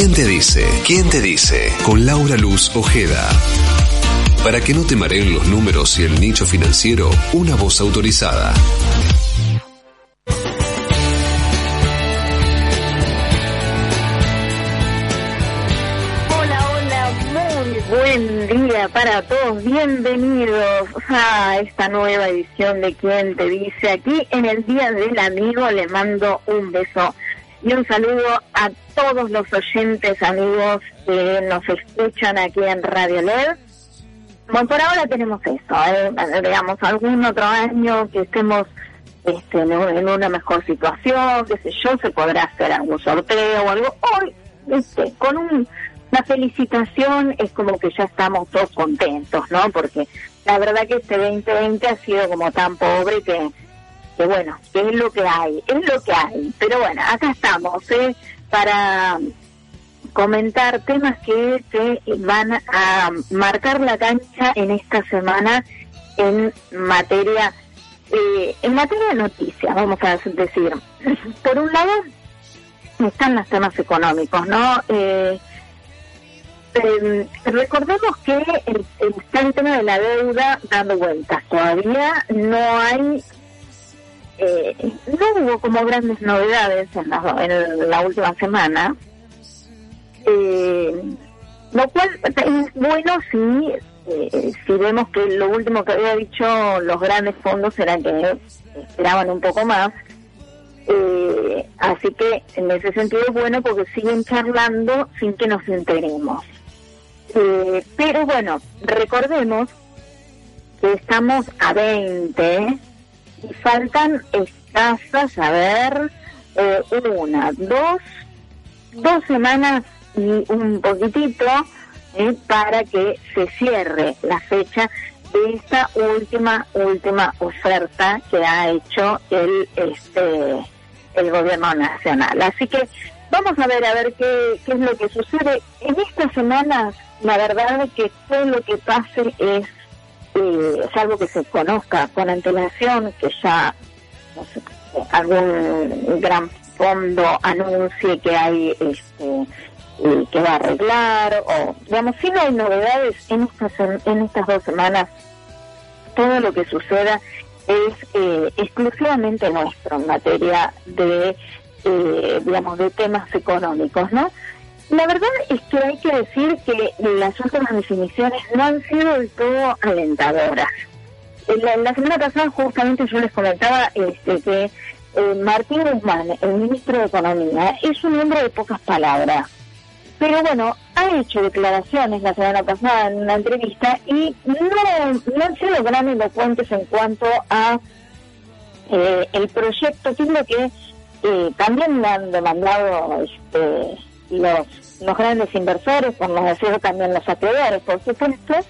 ¿Quién te dice? ¿Quién te dice? Con Laura Luz Ojeda. Para que no te mareen los números y el nicho financiero, una voz autorizada. Hola, hola, muy buen día para todos. Bienvenidos a esta nueva edición de Quién te dice. Aquí en el Día del Amigo le mando un beso y un saludo a todos los oyentes amigos que nos escuchan aquí en Radio LED. Bueno, por ahora tenemos eso, ¿eh? digamos, algún otro año que estemos este, en una mejor situación, qué sé yo, se podrá hacer algún sorteo o algo. Hoy, este, con un- una felicitación, es como que ya estamos todos contentos, ¿no? Porque la verdad que este 2020 ha sido como tan pobre que, que bueno, es lo que hay, es lo que hay. Pero bueno, acá estamos, ¿eh? Para comentar temas que se van a marcar la cancha en esta semana en materia eh, en materia de noticias, vamos a decir. Por un lado están los temas económicos, ¿no? Eh, eh, recordemos que el, el- el tema de la deuda dando vueltas. Todavía no hay, eh, no hubo como grandes novedades en la, en la última semana. Eh, lo cual es bueno si, eh, si vemos que lo último que había dicho los grandes fondos era que esperaban un poco más. Eh, así que en ese sentido es bueno porque siguen charlando sin que nos enteremos. Eh, pero bueno, recordemos que estamos a 20 y faltan escasas, a ver, eh, una, dos, dos semanas y un poquitito eh, para que se cierre la fecha de esta última última oferta que ha hecho el este el gobierno nacional. Así que vamos a ver a ver qué, qué es lo que sucede. En estas semanas la verdad es que todo lo que pase es eh, salvo que se conozca con antelación que ya no sé, algún gran fondo anuncie que hay este que va a arreglar o digamos si no hay novedades en estas en estas dos semanas todo lo que suceda es eh, exclusivamente nuestro en materia de eh, digamos de temas económicos no la verdad es que hay que decir que las últimas definiciones no han sido del todo alentadoras la, semana pasada justamente yo les comentaba este, que eh, Martín Guzmán, el ministro de Economía, es un hombre de pocas palabras. Pero bueno, ha hecho declaraciones la semana pasada en una entrevista y no, no han sido gran elocuentes en cuanto a eh, el proyecto, que es lo que eh, también le han demandado este, los, los grandes inversores, por no decir también los acreedores, por supuesto, es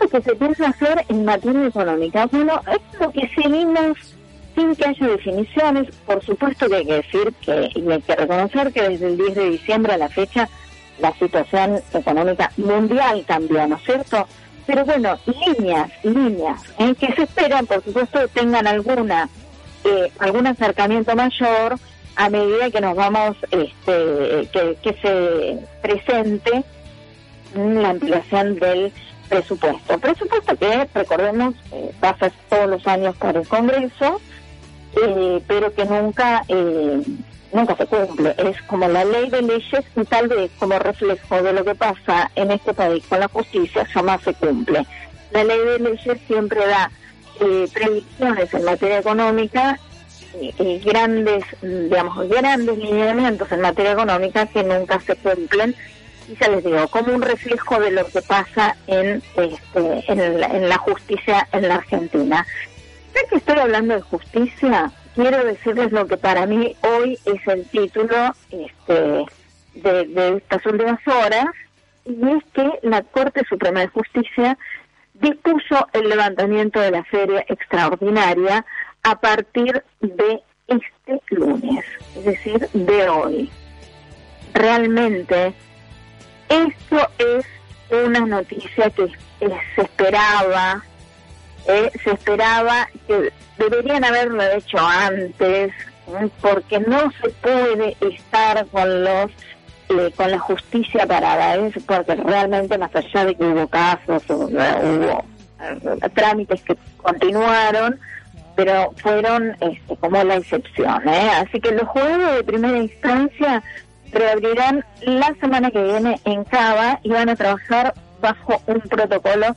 lo que se piensa hacer en materia económica. Bueno, es lo que seguimos sin que haya definiciones. Por supuesto que hay que decir que, y hay que reconocer que desde el 10 de diciembre a la fecha la situación económica mundial cambió, ¿no es cierto? Pero bueno, líneas, líneas, en que se esperan, por supuesto, tengan alguna eh, algún acercamiento mayor a medida que nos vamos, este, que, se presente la ampliación del presupuesto. Presupuesto que, recordemos, eh, pasa todos los años por el Congreso, eh, pero que nunca eh, nunca se cumple. Es como la ley de leyes y tal vez como reflejo de lo que pasa en este país con la justicia jamás se cumple. La ley de leyes siempre da eh, predicciones en materia económica y, y grandes, digamos, grandes lineamientos en materia económica que nunca se cumplen y ya les digo, como un reflejo de lo que pasa en, este, en, la, justicia en la Argentina. Ya que estoy hablando de justicia, quiero decirles lo que para mí hoy es el título este, de estas últimas horas, y es que la Corte Suprema de Justicia dispuso el levantamiento de la feria extraordinaria a partir de este lunes, es decir, de hoy. Realmente, esto es una noticia que eh, se esperaba, eh, se esperaba que deberían haberlo hecho antes, ¿eh? porque no se puede estar con los eh, con la justicia parada, ¿eh? porque realmente más allá de que hubo casos, o, hubo trámites que continuaron, pero fueron este, como la excepción. ¿eh? Así que los juegos de primera instancia reabrirán la semana que viene en Cava y van a trabajar bajo un protocolo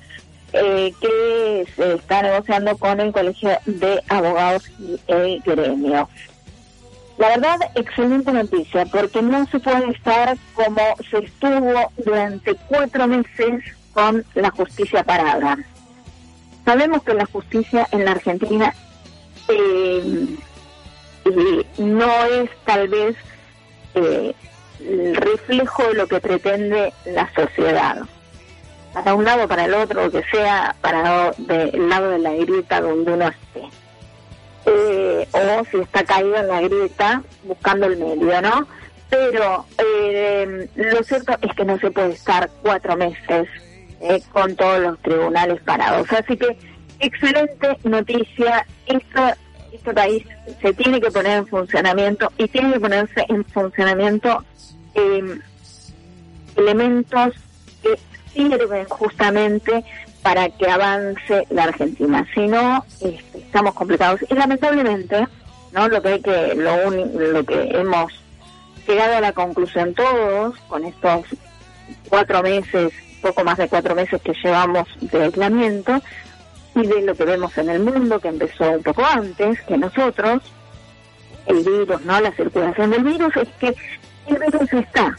eh, que se está negociando con el Colegio de Abogados y el gremio. La verdad, excelente noticia, porque no se puede estar como se estuvo durante cuatro meses con la justicia parada. Sabemos que la justicia en la Argentina eh, no es tal vez eh, el reflejo de lo que pretende la sociedad. Para un lado, para el otro, que sea para el lado de la grieta donde uno esté. Eh, o si está caído en la grieta, buscando el medio, ¿no? Pero eh, lo cierto es que no se puede estar cuatro meses con todos los tribunales parados. Así que excelente noticia. Esto, este país se tiene que poner en funcionamiento y tiene que ponerse en funcionamiento eh, elementos que sirven justamente para que avance la Argentina. Si no, este, estamos complicados. Y lamentablemente, no lo que hay que lo, lo que hemos llegado a la conclusión todos con estos cuatro meses, poco más de cuatro meses que llevamos de aislamiento, y de lo que vemos en el mundo, que empezó un poco antes que nosotros, el virus, ¿no? La circulación del virus, es que el virus está.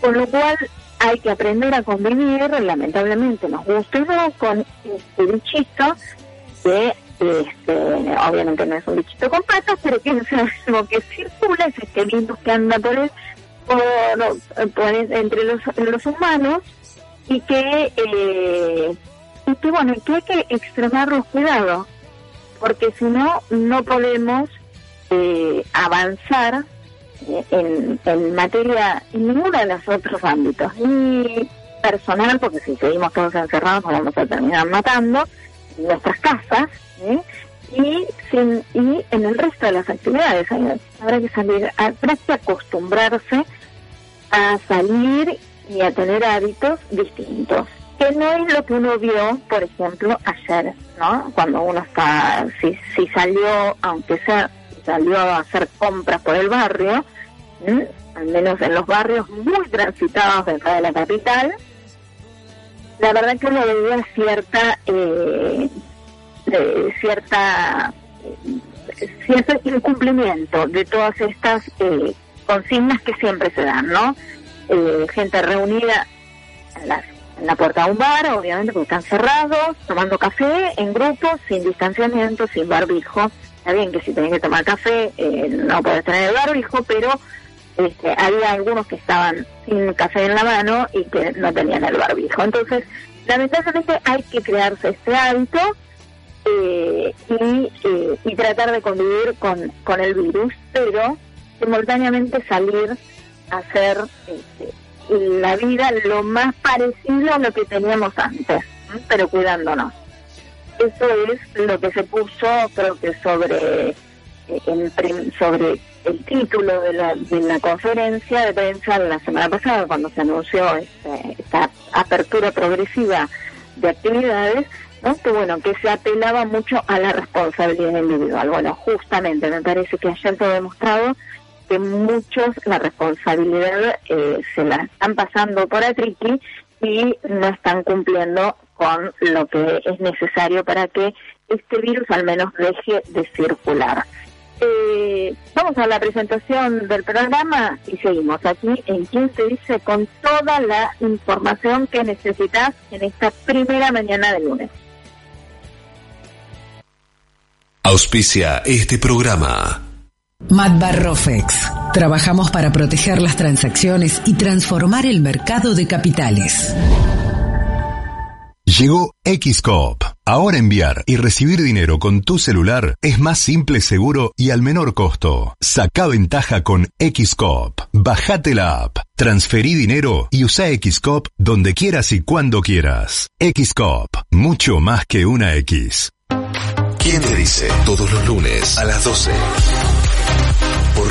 Con lo cual hay que aprender a convivir, lamentablemente nos gusta no, con este bichito que este, obviamente no es un bichito con patas, pero que es lo que circula, es este virus que anda por, el, por, entre los, los humanos y que eh, que bueno, que hay que extremar los cuidados, porque si no, no podemos eh, avanzar eh, en, en materia, en ninguno de los otros ámbitos, ni personal, porque si seguimos todos encerrados nos vamos a terminar matando, en nuestras casas, ¿eh? y, sin, y en el resto de las actividades. Habrá que salir, habrá que acostumbrarse a salir y a tener hábitos distintos que no es lo que uno vio, por ejemplo, ayer, ¿no? Cuando uno está, si, si salió, aunque sea, salió a hacer compras por el barrio, al menos en los barrios muy transitados dentro de la capital, la verdad que uno veía cierta, eh, cierta, cierto incumplimiento de todas estas eh, consignas que siempre se dan, ¿no? Eh, gente reunida en las en la puerta de un bar, obviamente porque están cerrados, tomando café en grupos, sin distanciamiento, sin barbijo. Está bien que si tenés que tomar café eh, no puedes tener el barbijo, pero este, había algunos que estaban sin café en la mano y que no tenían el barbijo. Entonces, lamentablemente hay que crearse este hábito eh, y, eh, y tratar de convivir con, con el virus, pero simultáneamente salir a hacer este, la vida lo más parecido a lo que teníamos antes, pero cuidándonos. Eso es lo que se puso, creo que sobre eh, sobre el título de la, de la conferencia de prensa la semana pasada, cuando se anunció este, esta apertura progresiva de actividades, que bueno, que se apelaba mucho a la responsabilidad individual. Bueno, justamente me parece que ayer ha demostrado que muchos la responsabilidad eh, se la están pasando por atriqui y no están cumpliendo con lo que es necesario para que este virus al menos deje de circular. Eh, vamos a la presentación del programa y seguimos aquí en Quien te dice con toda la información que necesitas en esta primera mañana de lunes. Auspicia este programa. Matbarrofex. Trabajamos para proteger las transacciones y transformar el mercado de capitales. Llegó Xcop. Ahora enviar y recibir dinero con tu celular es más simple, seguro y al menor costo. Saca ventaja con Xcop. Bajate la app, transferí dinero y usa Xcop donde quieras y cuando quieras. Xcop, mucho más que una X. ¿Quién te dice? Todos los lunes a las 12 por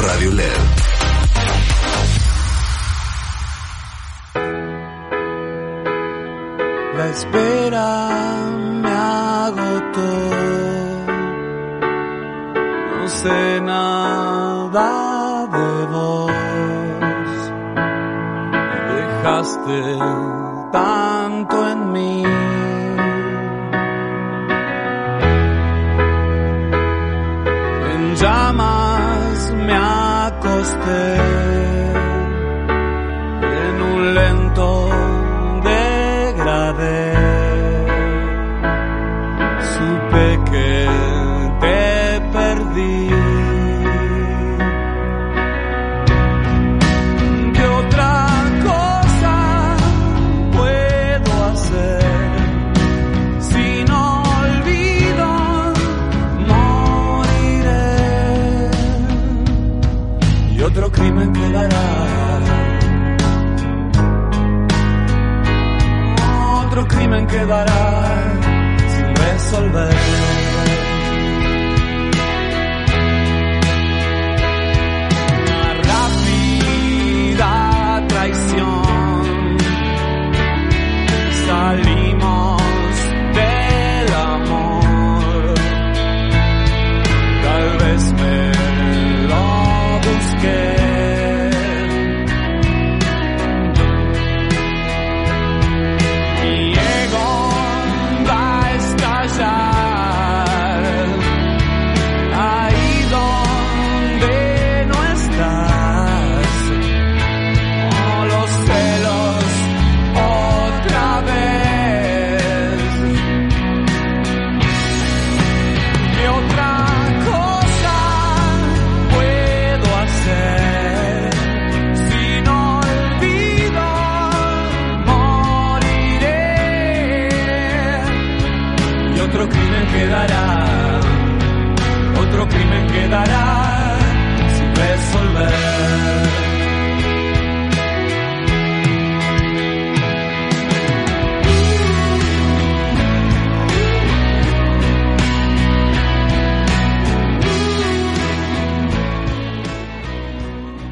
Radio LED. La espera me agotó. No sé nada de vos. Dejaste tanto en mí. Llamas acosté en un lento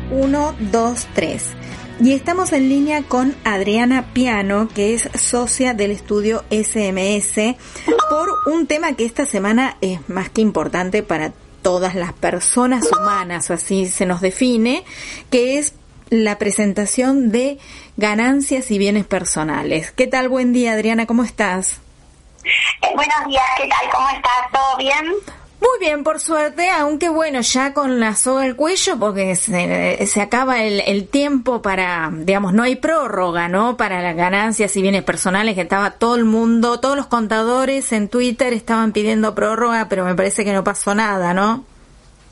123. Y estamos en línea con Adriana Piano, que es socia del estudio SMS, por un tema que esta semana es más que importante para todas las personas humanas, así se nos define, que es la presentación de ganancias y bienes personales. ¿Qué tal? Buen día, Adriana, ¿cómo estás? Eh, buenos días, ¿qué tal? ¿Cómo estás? ¿Todo bien? Muy bien, por suerte, aunque bueno, ya con la soga al cuello, porque se, acaba el, el, tiempo para, digamos, no hay prórroga, ¿no? Para las ganancias y bienes personales, que estaba todo el mundo, todos los contadores en Twitter estaban pidiendo prórroga, pero me parece que no pasó nada, ¿no?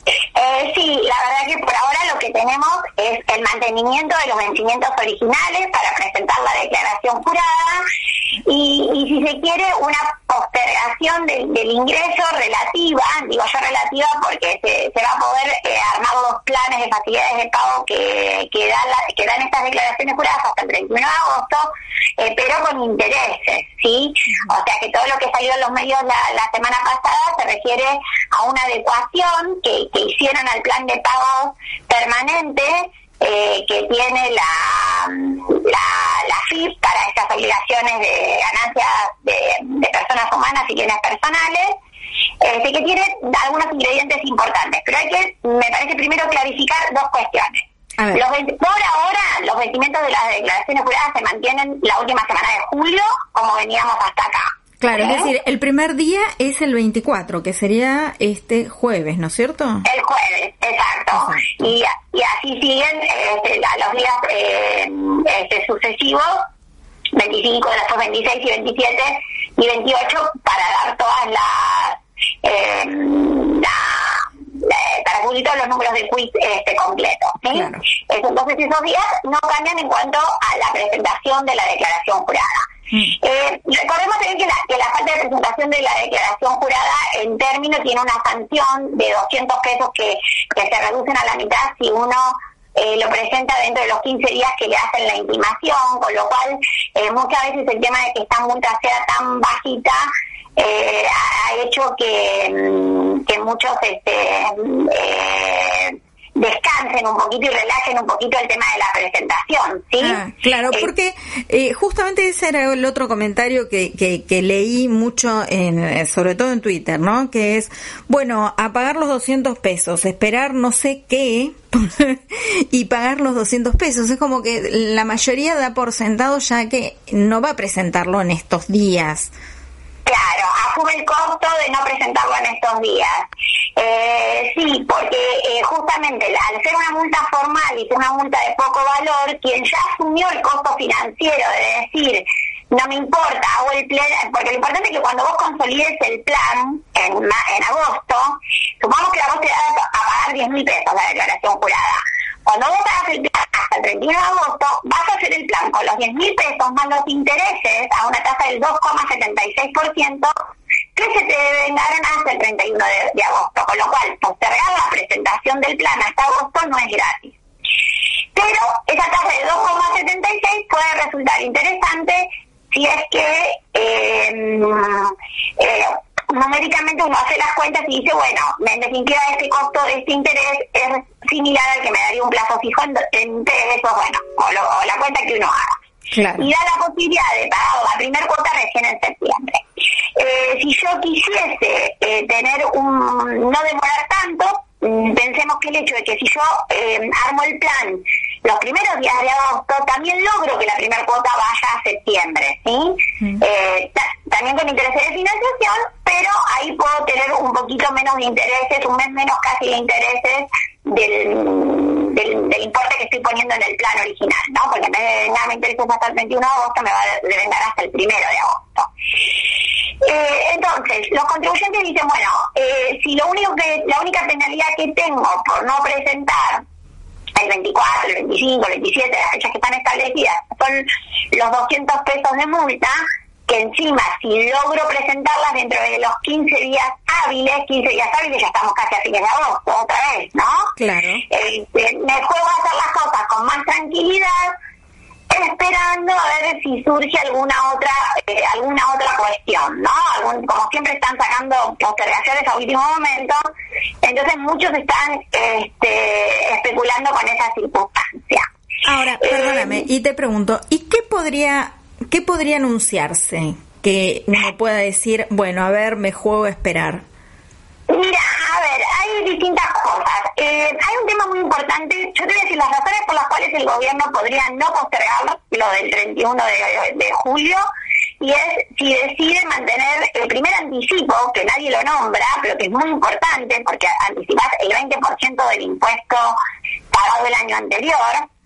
Eh, sí, la verdad que por ahora lo que tenemos es el mantenimiento de los vencimientos originales para presentar la declaración jurada y, y si se quiere una postergación del, del, ingreso relativa, digo yo relativa porque se, se va a poder eh, armar los planes de facilidades de pago que, que, dan la, que dan estas declaraciones juradas hasta el 31 de agosto, eh, pero con intereses, ¿sí? O sea que todo lo que salió en los medios la, la semana pasada se refiere a una adecuación que, que hicieron al plan de pagos permanente eh, que tiene la, la, la FIP para estas obligaciones de ganancias de, de personas humanas y bienes personales, este, que tiene algunos ingredientes importantes. Pero hay que, me parece primero clarificar dos cuestiones. Los, por ahora, los vencimientos de las declaraciones juradas se mantienen la última semana de julio, como veníamos hasta acá. Claro, ¿Eh? es decir, el primer día es el 24, que sería este jueves, ¿no es cierto? El jueves, exacto. exacto. Y, y, así siguen este, los días eh, este, sucesivos, 25, después 26 y 27 y 28, para dar todas las... Eh, la, para todos los números de quiz este, completos. ¿sí? Claro. Entonces esos días no cambian en cuanto a la presentación de la declaración jurada. Mm. Eh, recordemos también que la, que la, falta de presentación de la declaración jurada en términos tiene una sanción de 200 pesos que, se reducen a la mitad si uno eh, lo presenta dentro de los 15 días que le hacen la intimación, con lo cual eh, muchas veces el tema de que esta multa sea tan bajita eh, ha hecho que, que muchos este, eh, descansen un poquito y relajen un poquito el tema de la presentación, ¿sí? Ah, claro, Eh, porque eh, justamente ese era el otro comentario que, que, que leí mucho, en, eh, sobre todo en Twitter, ¿no? Que es, bueno, a pagar los 200 pesos, esperar no sé qué y pagar los 200 pesos. Es como que la mayoría da por sentado ya que no va a presentarlo en estos días. Claro, asume el costo de no presentarlo en estos días. Eh, sí, porque eh, justamente al ser una multa formal y una multa de poco valor, quien ya asumió el costo financiero de decir, no me importa, hago el plan, porque lo importante es que cuando vos consolides el plan en, en agosto, supongamos que a vos te da a pagar 10 mil pesos la declaración jurada. Cuando vos hagas el plan hasta el 31 de agosto, vas a hacer el plan con los 10 mil pesos más los intereses a una tasa del 2,76%, que se te devengaron hasta el 31 de, agosto, con lo cual postergar la presentación del plan hasta agosto no es gratis. Pero esa tasa de 2,76 puede resultar interesante si es que eh, numéricamente uno hace las cuentas y dice, bueno, en definitiva este costo este interés es similar al que me daría un plazo fijo en, en pesos, bueno, o, lo- o la cuenta que uno haga. Claro. Y da la posibilidad de pagar la primera cuota recién en septiembre. Eh, si yo quisiese eh, tener un, no demorar tanto, mm, pensemos que el hecho de que si yo eh, armo el plan los primeros días de agosto, también logro que la primera cuota vaya a septiembre, ¿sí? Eh, ta- también con intereses de financiación, pero ahí puedo tener un poquito menos de intereses, un mes menos casi de intereses del, del, del importe que estoy poniendo en el plan original, ¿no? Porque en vez de vengarme intereses hasta el 31 de agosto, me va a devengar hasta el primero de agosto. Eh, entonces, los contribuyentes dicen, bueno, eh, si lo único que, la única penalidad que tengo por no presentar el 24, el 25, el 27, las fechas que están establecidas, son los 200 pesos de multa, que encima, si logro presentarlas dentro de los 15 días hábiles, 15 días hábiles, ya estamos casi a fines de agosto, otra vez, ¿no? Claro. Este, me juego a hacer las cosas con más tranquilidad, esperando a ver si surge alguna otra eh, alguna otra cuestión, ¿no? Algún, como siempre están sacando postergaciones a último momento, entonces muchos están este, especulando con esa circunstancia. Ahora, Eh, perdóname, y te pregunto, ¿y qué podría, qué podría anunciarse? Que uno pueda decir, bueno, a ver, me juego a esperar. Mira, a ver, hay distintas cosas. Eh, hay un tema muy importante. Yo te voy a decir las razones por las cuales el gobierno podría no postergar lo del 31 de, de julio y es si decide mantener el primer anticipo, que nadie lo nombra, pero que es muy importante porque anticipas el 20% del impuesto pagado el año anterior,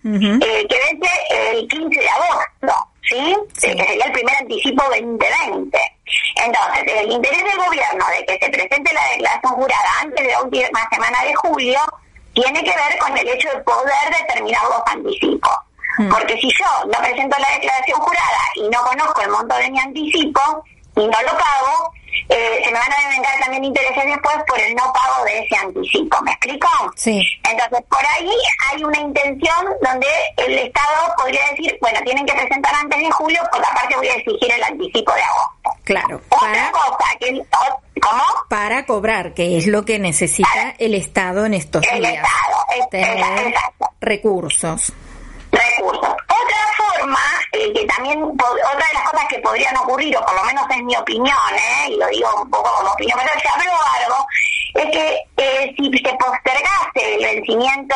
eh, que vence el 15 de agosto, ¿sí? Sí. Que sería el primer anticipo 2020. Entonces, el interés del gobierno de que se presente la declaración jurada antes de la última semana de julio tiene que ver con el hecho de poder determinar los anticipos. Porque si yo no presento la declaración jurada y no conozco el monto de mi anticipo no lo pago, eh, se me van a devengar también intereses después por el no pago de ese anticipo. ¿Me explico? Sí. Entonces, por ahí hay una intención donde el Estado podría decir, bueno, tienen que presentar antes de julio, por la parte voy a exigir el anticipo de agosto. Claro, Otra para, cosa, que ¿cómo? para cobrar, que es lo que necesita el Estado en estos El días. Estado, es- Tener recursos. Recursos. Otra forma, eh, que también, otra de las cosas que podrían ocurrir, o por lo menos es mi opinión, ¿eh? y lo digo un poco como opinión, pero se habló algo, es que eh, si se postergase el vencimiento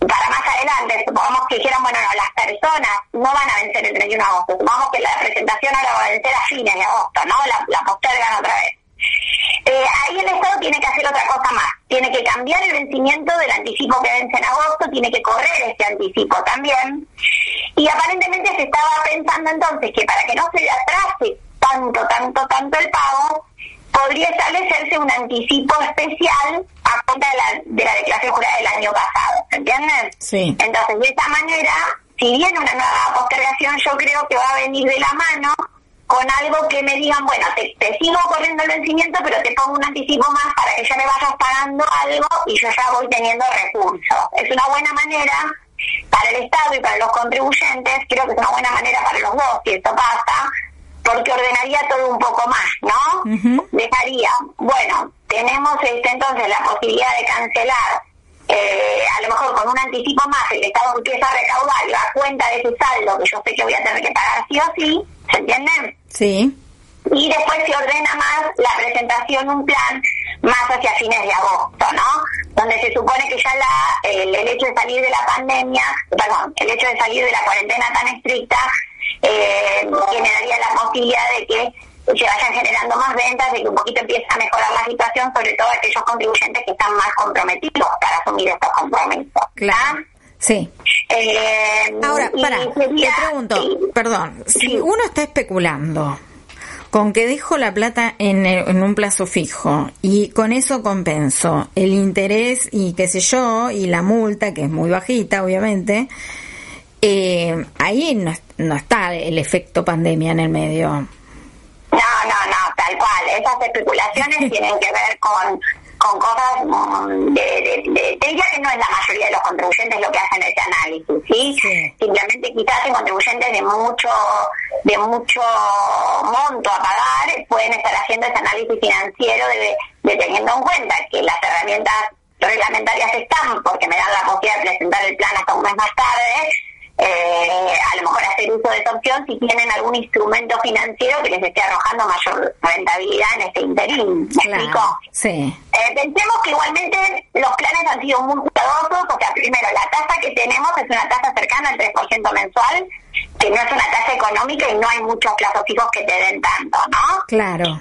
para más adelante, supongamos que dijeran, bueno, no, las personas no van a vencer el 31 de agosto, supongamos que la presentación ahora va a vencer a fines de agosto, ¿no? La, la postergan otra vez. Eh, ahí el Estado tiene que hacer otra cosa más. Tiene que cambiar el vencimiento del anticipo que vence en agosto, tiene que correr ese anticipo también. Y aparentemente se estaba pensando entonces que para que no se le atrase tanto, tanto, tanto el pago, podría establecerse un anticipo especial a cuenta de la, de la declaración jurada del año pasado. ¿Se entienden? Sí. Entonces, de esta manera, si viene una nueva postergación, yo creo que va a venir de la mano con algo que me digan, bueno, te, te sigo corriendo el vencimiento, pero te pongo un anticipo más para que ya me vayas pagando algo y yo ya voy teniendo recursos. Es una buena manera para el Estado y para los contribuyentes, creo que es una buena manera para los dos, si esto pasa, porque ordenaría todo un poco más, ¿no? Dejaría, bueno, tenemos este, entonces la posibilidad de cancelar eh, a lo mejor con un anticipo más el Estado empieza a recaudar y va a cuenta de ese saldo que yo sé que voy a tener que pagar sí o sí, ¿se entiende? Sí. Y después se ordena más la presentación un plan más hacia fines de agosto, ¿no? Donde se supone que ya la, el, el hecho de salir de la pandemia, perdón, el hecho de salir de la cuarentena tan estricta eh, generaría la posibilidad de que se vayan generando más ventas, de que un poquito empiece a mejorar la situación, sobre todo aquellos contribuyentes que están más comprometidos para asumir estos compromisos. Claro. Sí. Eh, Ahora, para, te pregunto, sí. perdón, si uno está especulando con que dejo la plata en, el- en un plazo fijo y con eso compenso el interés y qué sé yo, y la multa, que es muy bajita, obviamente, eh, ahí no, no está el efecto pandemia en el medio. No, no, no, tal cual. Esas especulaciones tienen que ver con, con cosas mm, de, de, de- te diría que no es la mayoría de los contribuyentes lo que hacen ese análisis, ¿sí? Sí. Simplemente quizás en contribuyentes de mucho de mucho monto a pagar pueden estar haciendo ese análisis financiero de, de teniendo en cuenta que las herramientas reglamentarias están porque me dan la posibilidad de presentar el plan hasta un mes más tarde eh, a lo mejor hacer uso de esa opción si tienen algún instrumento financiero que les esté arrojando mayor rentabilidad en este interín. ¿Me explico? Sí. Eh, pensemos que igualmente los planes han sido muy cuidadosos, o sea, primero, la tasa que tenemos es una tasa cercana al 3% mensual, que no es una tasa económica y no hay muchos plazos fijos que te den tanto, ¿no? Claro.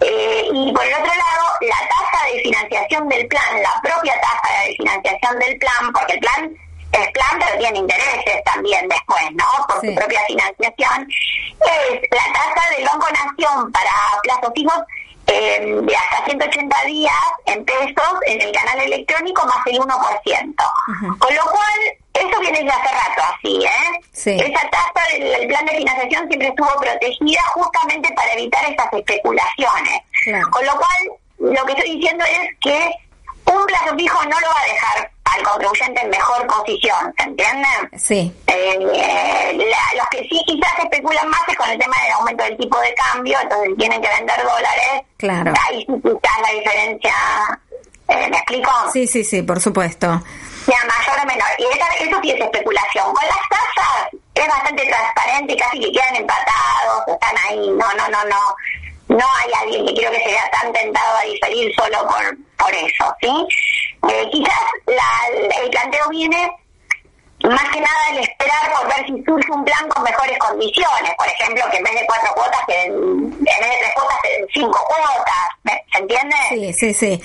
Eh, y por el otro lado, la tasa de financiación del plan, la propia tasa de financiación del plan, porque el plan es plan, pero tiene intereses también después, ¿no? Por Sí. su propia financiación, es la tasa del Banco Nación para plazos fijos eh, de hasta 180 días en pesos en el canal electrónico más el 1%. Ujú. Con lo cual, eso viene de hace rato así, ¿eh? Sí. Esa tasa del, del plan de financiación siempre estuvo protegida justamente para evitar esas especulaciones. Claro. Con lo cual, lo que estoy diciendo es que un plazo fijo no lo va a dejar al contribuyente en mejor posición, ¿se entiende? Sí. Eh, la- los que sí quizás especulan más es con el tema del aumento del tipo de cambio, entonces tienen que vender dólares. Claro. Ahí quizás la diferencia, eh, ¿me explico? Sí, sí, sí, por supuesto. sea mayor o menor. Y esa- eso sí es especulación. Con las tasas es bastante transparente y casi que quedan empatados, están ahí. No, no, no, no. No hay alguien que creo que se vea tan tentado a diferir solo por, por eso, ¿sí? Eh, quizás la- el planteo viene más que nada el esperar por ver si surge un plan con mejores condiciones. Por ejemplo, que en vez de cuatro cuotas, que en, en vez de tres cuotas, cinco cuotas. ¿me- ¿Se entiende? Sí, sí, sí.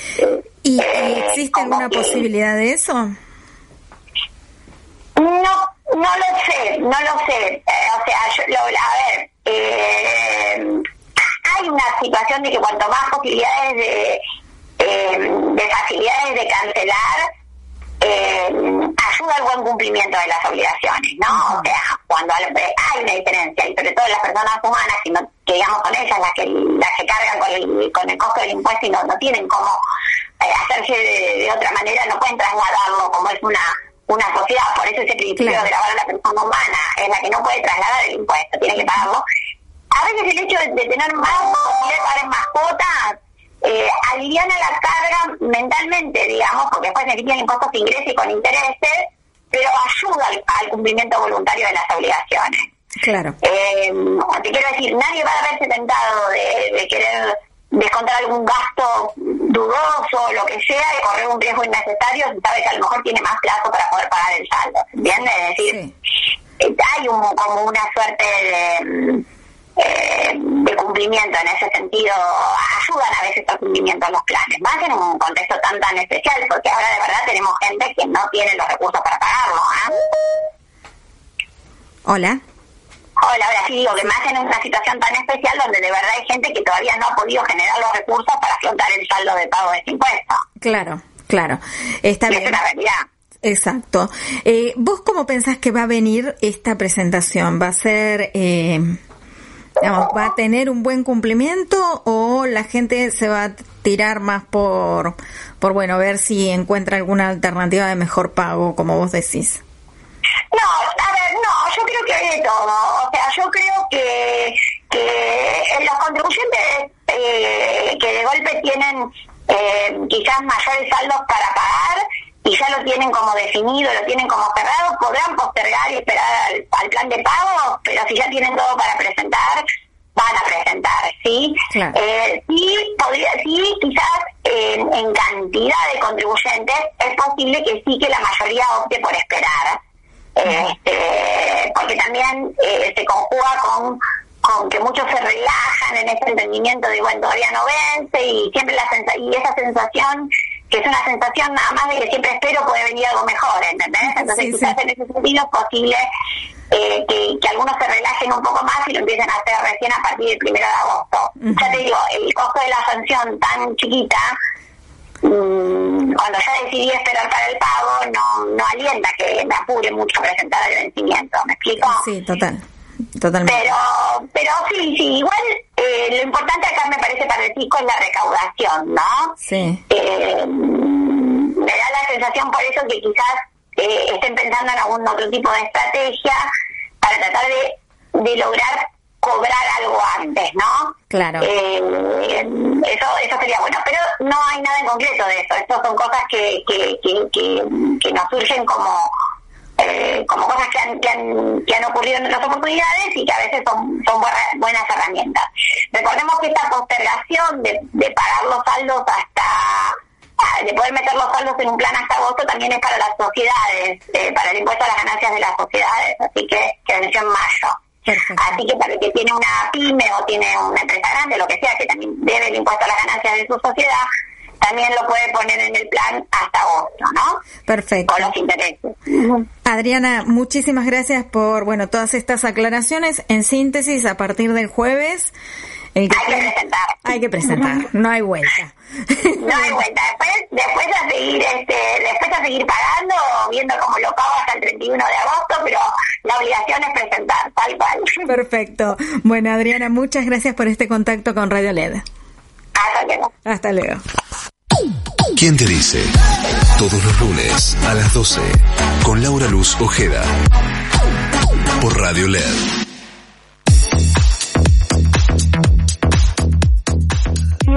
¿Y, Eh, existe alguna que- posibilidad de eso? No, no lo sé, no lo sé. Eh, o sea, yo, lo, a ver, eh, hay una situación de que cuanto más posibilidades de, eh, de facilidades de cancelar, eh, ayuda al buen cumplimiento de las obligaciones, ¿no? O sea, cuando al- hay una diferencia, y sobre todo las personas humanas, que, no, que digamos son ellas las que, las que cargan con el, con el costo del impuesto y no, no tienen cómo eh, hacerse de, de otra manera, no pueden trasladarlo como es una una sociedad, por eso ese principio Claro. de la persona humana es la que no puede trasladar el impuesto, tiene que pagarlo. A veces el hecho de, de tener más más cuotas eh, aliviana la carga mentalmente, digamos, porque después se quitan impuestos de ingresos y con intereses, pero ayuda al, al cumplimiento voluntario de las obligaciones. Claro. Eh, te quiero decir, nadie va a verse tentado de, de querer descontar algún gasto dudoso o lo que sea y correr un riesgo innecesario si sabe que a lo mejor tiene más plazo para poder pagar el saldo. ¿Entiendes? Es decir, hay un, como una suerte de, eh, de cumplimiento en ese sentido. Ayudan a veces al cumplimiento de los planes, más en un contexto tan tan especial, porque ahora de verdad tenemos gente que no tiene los recursos para pagarlo. ¿ah? Hola. Hola, ahora sí digo que más en una situación tan especial donde de verdad hay gente que todavía no ha podido generar los recursos para afrontar el saldo de pago de este impuesto. Claro, claro. Está Y es bien. una realidad. Exacto. Eh, ¿Vos cómo pensás que va a venir esta presentación? ¿Va a ser, eh, digamos, va a tener un buen cumplimiento o la gente se va a tirar más por, por bueno, ver si encuentra alguna alternativa de mejor pago, como vos decís? No, a ver, no, yo creo que hay de todo. O sea, yo creo que, que los contribuyentes eh, que de golpe tienen eh, quizás mayores saldos para pagar ya lo tienen como definido, lo tienen como cerrado, podrán postergar y esperar al, plan de pago, pero si ya tienen todo para presentar, van a presentar, ¿sí? Eh, sí, podría, sí, quizás en, cantidad de contribuyentes es posible que sí que la mayoría opte por esperar, este, porque también eh, se conjuga con con que muchos se relajan en ese entendimiento de, bueno, todavía no vence y siempre la y esa sensación que es una sensación nada más de que siempre espero puede venir algo mejor, ¿entendés? Entonces quizás en ese sentido es posible eh, que, algunos se relajen un poco más y lo empiecen a hacer recién a partir del primero de agosto. Ya te digo, el costo de la sanción tan chiquita, mm, cuando ya decidí esperar para el pago, no, no alienta que me apure mucho a presentar el vencimiento, ¿me explico? Sí, total. Totalmente. Pero, pero sí, sí, igual eh, lo importante acá me parece para el chico es la recaudación, ¿no? Sí. Eh, me da la sensación por eso que quizás eh, estén pensando en algún otro tipo de estrategia para tratar de, de lograr cobrar algo antes, ¿no? Claro. eso, eso sería bueno, pero no hay nada en concreto de eso. Estas son cosas que, que, que, que, que nos surgen como eh, como cosas que han, que, han, que han ocurrido en otras oportunidades y que a veces son, son buenas, herramientas. Recordemos que esta postergación de, de pagar los saldos hasta ah, de poder meter los saldos en un plan hasta agosto también es para las sociedades, eh, para el impuesto a las ganancias de las sociedades, así que que venció en mayo. Así que para el que tiene una pyme o tiene una empresa grande, lo que sea, que también debe el impuesto a las ganancias de su sociedad, también lo puede poner en el plan hasta agosto, ¿no? Perfecto. Con los intereses. Adriana, muchísimas gracias por, bueno, todas estas aclaraciones. En síntesis, a partir del jueves... hay que presentar. Hay que presentar, no hay vuelta. No hay vuelta. Después, después a seguir, este, después a seguir pagando, viendo cómo lo pago hasta el 31 de agosto, pero la obligación es presentar, tal cual. Perfecto. Bueno, Adriana, muchas gracias por este contacto con Radio LED. Hasta luego. Hasta luego. ¿Quién te dice? Todos los lunes a las 12 con Laura Luz Ojeda por Radio LED.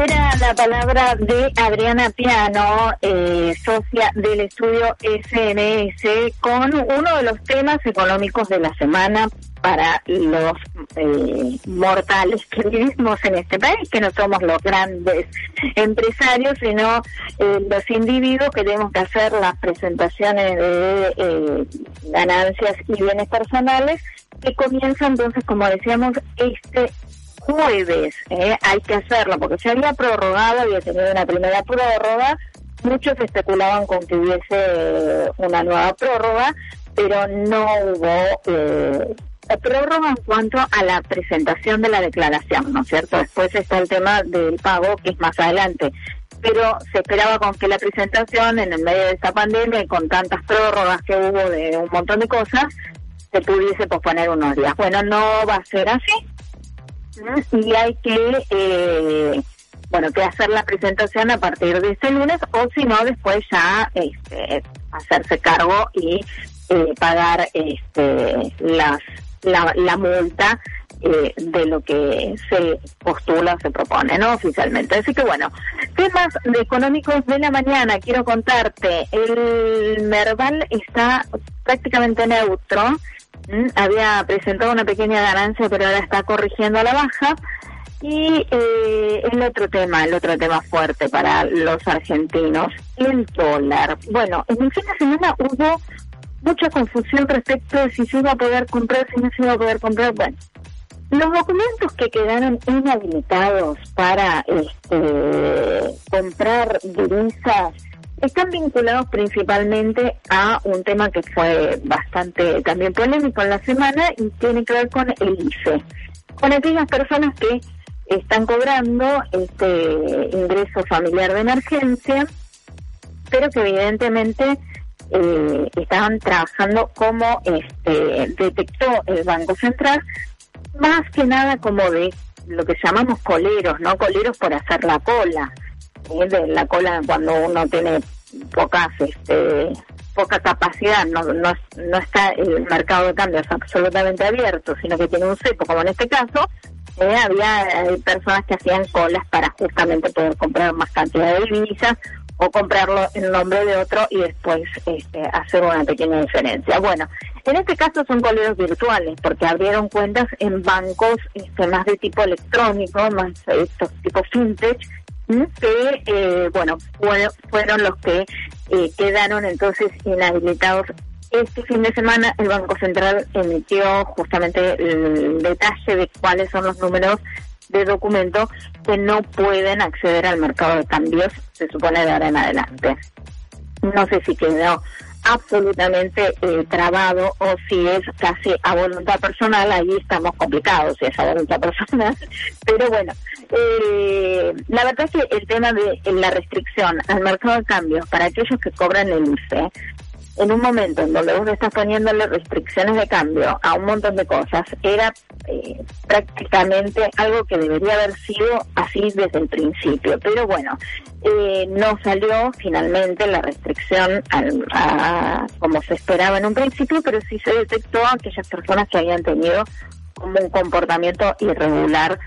Era la palabra de Adriana Piano, eh, socia del estudio SMS, con uno de los temas económicos de la semana para los eh, mortales que vivimos en este país, que no somos los grandes empresarios, sino eh, los individuos que tenemos que hacer las presentaciones de ganancias y bienes personales, que comienza entonces, como decíamos, este jueves. hay que hacerlo, porque se había prorrogado, había tenido una primera prórroga, muchos especulaban con que hubiese una nueva prórroga, pero no hubo eh, prórroga en cuanto a la presentación de la declaración, ¿no es cierto? Después está el tema del pago, que es más adelante. Pero se esperaba con que la presentación, en el medio de esta pandemia y con tantas prórrogas que hubo de un montón de cosas, se pudiese posponer unos días. Bueno, no va a ser así. Y hay que, eh, bueno, que hacer la presentación a partir de este lunes, o si no, después ya este, hacerse cargo y eh, pagar este, las la, la multa eh, de lo que se postula se propone, ¿no? Oficialmente. Así que bueno, temas económicos de la mañana, quiero contarte, el Merval está prácticamente neutro, había presentado una pequeña ganancia, pero ahora está corrigiendo a la baja. Y eh, el otro tema, el otro tema fuerte para los argentinos, el dólar. Bueno, en el fin de semana hubo mucha confusión respecto de si se iba a poder comprar, si no se iba a poder comprar. Bueno, los documentos que quedaron inhabilitados para este, comprar divisas están vinculados principalmente a un tema que fue bastante también polémico en la semana y tiene que ver con el IFE, con aquellas personas que están cobrando este ingreso familiar de emergencia, pero que evidentemente eh, estaban trabajando como este, detectó el Banco Central, más que nada como de lo que llamamos coleros, ¿no? Coleros por hacer la cola. De la cola cuando uno tiene pocas, este, poca capacidad, no, no, no está el mercado de cambios absolutamente abierto, sino que tiene un cepo, como en este caso, eh, había personas que hacían colas para justamente poder comprar más cantidad de divisas o comprarlo en nombre de otro y después este, hacer una pequeña diferencia. Bueno, en este caso son colegios virtuales porque abrieron cuentas en bancos este, más de tipo electrónico, más estos tipos fintech, que eh, bueno fueron los que eh, quedaron entonces inhabilitados este fin de semana el Banco Central emitió justamente el detalle de cuáles son los números de documentos que no pueden acceder al mercado de cambios, se supone de ahora en adelante. No sé si quedó absolutamente eh, trabado o si es casi a voluntad personal, ahí estamos complicados si es a voluntad personal, pero bueno, eh, la verdad es que el tema de la restricción al mercado de cambios para aquellos que cobran el IFE en un momento en donde uno está poniéndole restricciones de cambio a un montón de cosas, era eh, prácticamente algo que debería haber sido así desde el principio. Pero bueno, eh, no salió finalmente la restricción a, como se esperaba en un principio, pero sí se detectó a aquellas personas que habían tenido como un comportamiento irregular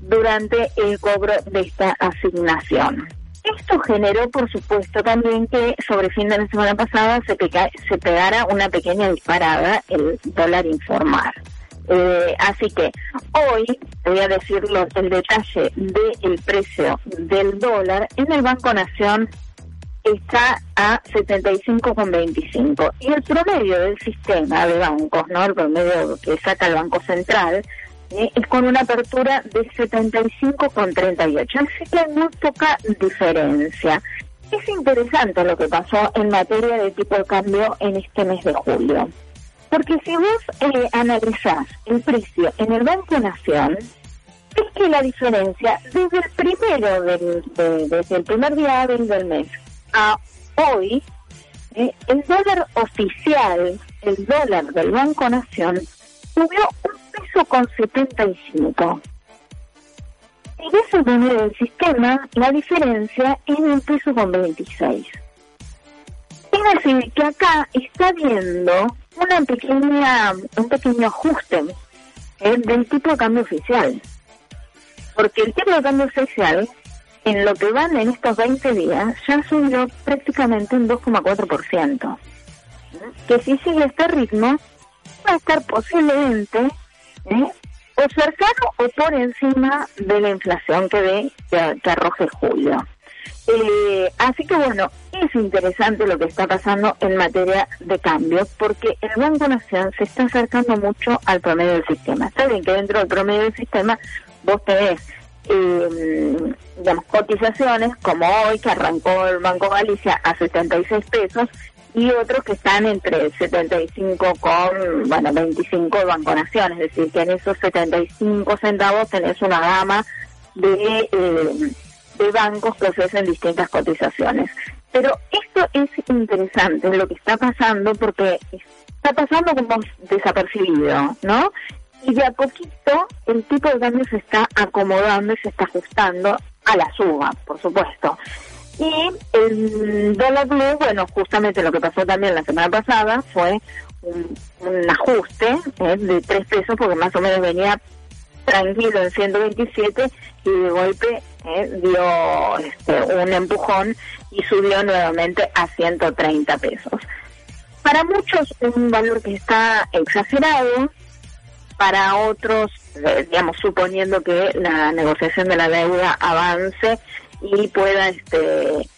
durante el cobro de esta asignación. Esto generó, por supuesto, también que sobre fin de la semana pasada se, se pegara una pequeña disparada el dólar informar. Eh, así que hoy voy a decirlo el detalle del precio del dólar en el Banco Nación está a 75,25 y el promedio del sistema de bancos, no el promedio que saca el Banco Central, ¿eh? es con una apertura de 75,38. Así que muy poca diferencia. Es interesante lo que pasó en materia de tipo de cambio en este mes de julio. Porque si vos eh, analizás el precio en el Banco Nación, es que la diferencia desde el primero del, desde el primer día del mes a hoy, eh, el dólar oficial, el dólar del Banco Nación, subió un peso con 75. Y eso viene del sistema, la diferencia es un peso con 26. Es decir, que acá está viendo una pequeña, un pequeño ajuste ¿eh? del tipo de cambio oficial. Porque el tipo de cambio oficial, en lo que van en estos 20 días, ya subió prácticamente un 2,4%. Que si sigue este ritmo, va a estar posiblemente ¿eh? o cercano o por encima de la inflación que ve que, que arroje julio. Eh, así que bueno, es interesante lo que está pasando en materia de cambios, porque el Banco Nación se está acercando mucho al promedio del sistema. Está bien que dentro del promedio del sistema vos tenés, eh, cotizaciones como hoy que arrancó el Banco Galicia a 76 pesos y otros que están entre 75 con, bueno, 25 de Banco Nación, es decir, que en esos 75 centavos tenés una gama de, eh, de bancos que ofrecen distintas cotizaciones. Pero esto es interesante lo que está pasando porque está pasando como desapercibido, ¿no? Y de a poquito el tipo de cambio se está acomodando y se está ajustando a la suba, por supuesto. Y el dólar blue, bueno, justamente lo que pasó también la semana pasada fue un, ajuste ¿eh? de tres pesos porque más o menos venía tranquilo en 127 y de golpe ¿eh? dio este, un empujón y subió nuevamente a 130 pesos. Para muchos un valor que está exagerado, para otros, eh, digamos, suponiendo que la negociación de la deuda avance, y pueda, este,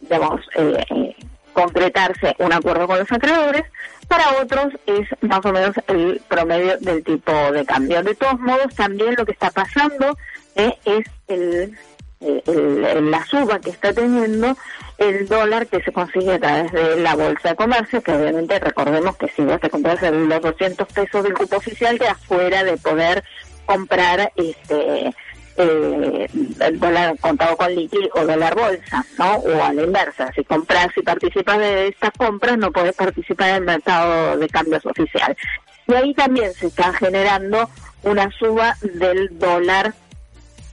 digamos, eh, concretarse un acuerdo con los acreedores. Para otros es más o menos el promedio del tipo de cambio. De todos modos, también lo que está pasando eh, es el, la suba que está teniendo el dólar que se consigue a través de la bolsa de comercio, que obviamente recordemos que si vos te compras los 200 pesos del cupo oficial, quedas fuera de poder comprar este eh, el dólar contado con liqui o dólar bolsa, ¿no? O a la inversa, si compras y participas de estas compras, no puedes participar en el mercado de cambios oficial. Y ahí también se está generando una suba del dólar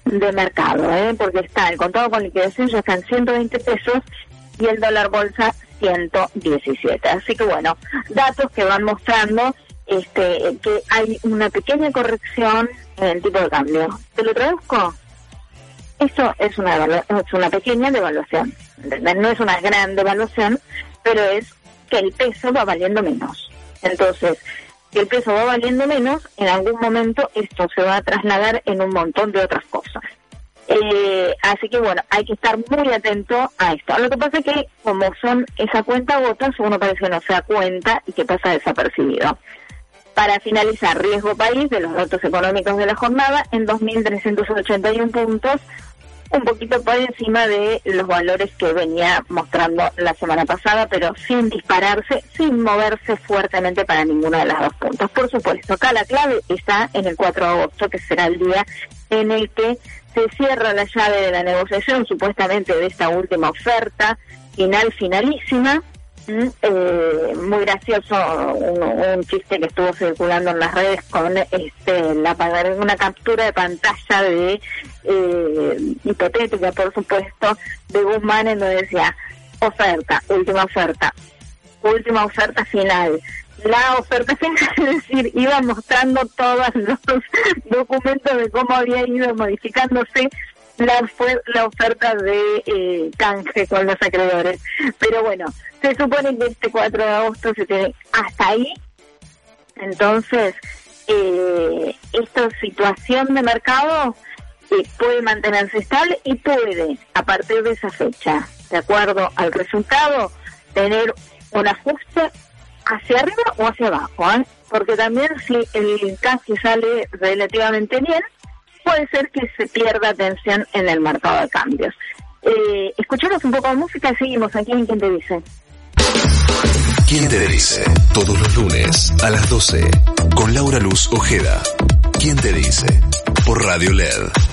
de mercado, ¿eh? porque está el contado con liquidación ya está en 120 pesos y el dólar bolsa 117. Así que bueno, datos que van mostrando este, que hay una pequeña corrección en el tipo de cambio. ¿Te lo traduzco? Esto es una, es una pequeña devaluación, no es una gran devaluación, pero es que el peso va valiendo menos. Entonces, si el peso va valiendo menos, en algún momento esto se va a trasladar en un montón de otras cosas. Eh, así que bueno, hay que estar muy atento a esto. Lo que pasa es que como son esa cuenta gotas, uno parece que no se da cuenta y que pasa desapercibido. Para finalizar, riesgo país de los datos económicos de la jornada en 2.381 puntos, un poquito por encima de los valores que venía mostrando la semana pasada, pero sin dispararse, sin moverse fuertemente para ninguno de los dos puntos. Por supuesto, acá la clave está en el 4 de agosto, que será el día en el que se cierra la llave de la negociación, supuestamente de esta última oferta, final, finalísima, eh, muy gracioso un, chiste que estuvo circulando en las redes con este la una captura de pantalla de eh, hipotética por supuesto de Guzmán en donde decía oferta última oferta última oferta final. La oferta final, es decir, iba mostrando todos los documentos de cómo había ido modificándose la, la oferta de eh, canje con los acreedores. Pero bueno, se supone que este 4 de agosto se tiene hasta ahí. Entonces, eh, esta situación de mercado eh, puede mantenerse estable y puede, a partir de esa fecha, de acuerdo al resultado, tener un ajuste hacia arriba o hacia abajo. ¿eh? Porque también si el canje sale relativamente bien, puede ser que se pierda atención en el mercado de cambios. Eh, escuchamos un poco de música y seguimos aquí en Quien te dice. ¿Quién te dice? Todos los lunes a las 12 con Laura Luz Ojeda. ¿Quién te dice? Por Radio LED.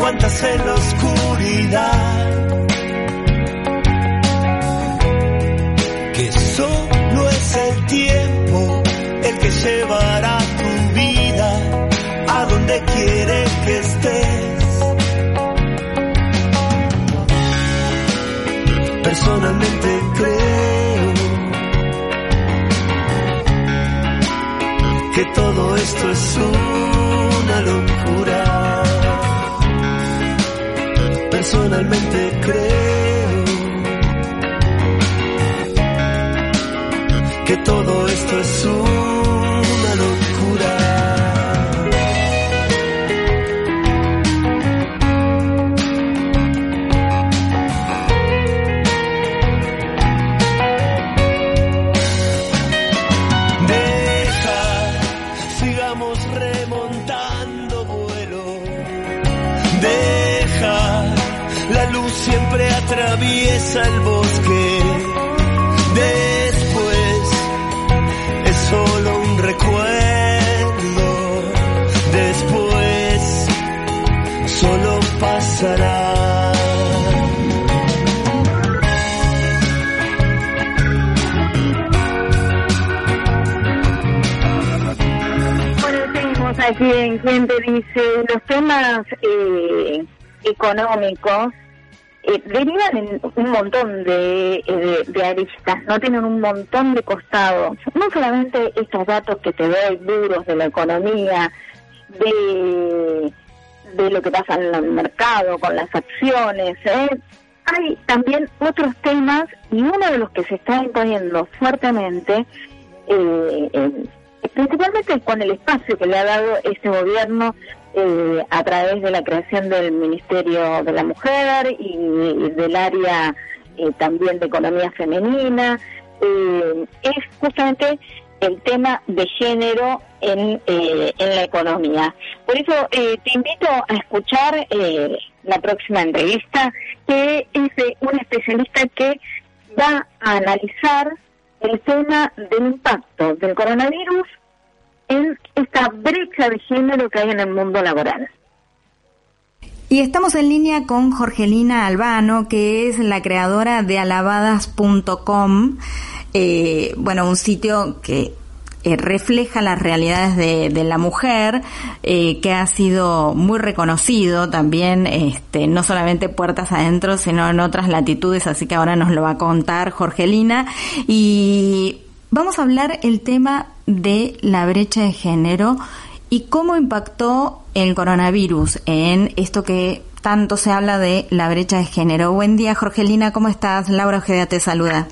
Cuántas en la oscuridad. Que solo es el tiempo el que llevará tu vida a donde quiere que estés. Personalmente creo que todo esto es una personalmente atraviesa el bosque. Después es solo un recuerdo. Después solo pasará. Aquí en quien te dice los temas eh, económicos eh, derivan en un montón de, eh, de, aristas, no tienen un montón de costados. No solamente estos datos que te doy duros de la economía, de, de lo que pasa en el mercado, con las acciones. ¿eh? Hay también otros temas y uno de los que se está imponiendo fuertemente, eh, principalmente con el espacio que le ha dado este gobierno eh, a través de la creación del Ministerio de la Mujer y, del área eh, también de economía femenina, eh, es justamente el tema de género en, en la economía. Por eso te invito a escuchar la próxima entrevista, que es de un especialista que va a analizar el tema del impacto del coronavirus esta brecha de género que hay en el mundo laboral. Y estamos en línea con Jorgelina Albano, que es la creadora de alabadas.com, eh, bueno, un sitio que eh, refleja las realidades de, la mujer, eh, que ha sido muy reconocido también, este, no solamente puertas adentro, sino en otras latitudes, así que ahora nos lo va a contar Jorgelina. Y vamos a hablar el tema de la brecha de género y cómo impactó el coronavirus en esto que tanto se habla de la brecha de género. Buen día, Jorgelina, ¿cómo estás? Laura Ojeda te saluda.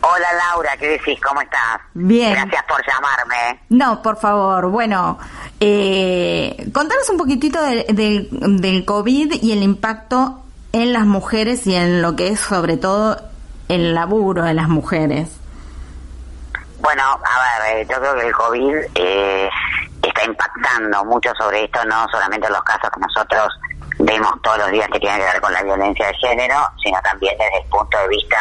Hola Laura, ¿qué decís? ¿Cómo estás? Bien. Gracias por llamarme. No, por favor. Bueno, eh, contanos un poquitito del, del COVID y el impacto en las mujeres y en lo que es sobre todo el laburo de las mujeres. Bueno, a ver, eh, yo creo que el COVID eh, está impactando mucho sobre esto, no solamente en los casos que nosotros vemos todos los días que tienen que ver con la violencia de género, sino también desde el punto de vista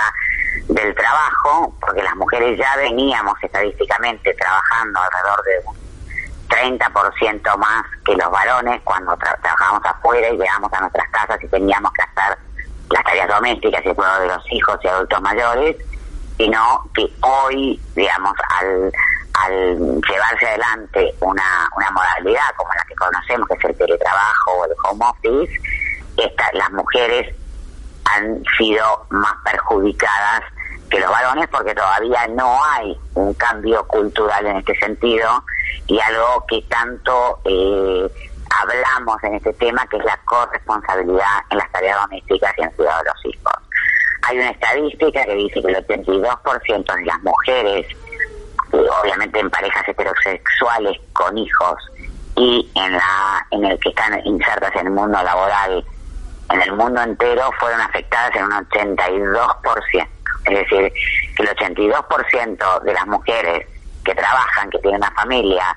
del trabajo, porque las mujeres ya veníamos estadísticamente trabajando alrededor de un 30% más que los varones cuando trabajábamos afuera y llegamos a nuestras casas y teníamos que hacer las tareas domésticas y el cuidado de los hijos y adultos mayores sino que hoy, digamos, al, llevarse adelante una, una modalidad como la que conocemos, que es el teletrabajo o el home office, esta, las mujeres han sido más perjudicadas que los varones porque todavía no hay un cambio cultural en este sentido y algo que tanto eh, hablamos en este tema que es la corresponsabilidad en las tareas domésticas y en cuidado de los hijos. Hay una estadística que dice que el 82% de las mujeres, obviamente en parejas heterosexuales con hijos y en la en el que están insertas en el mundo laboral, en el mundo entero fueron afectadas en un 82%. Es decir, que el 82% de las mujeres que trabajan, que tienen una familia,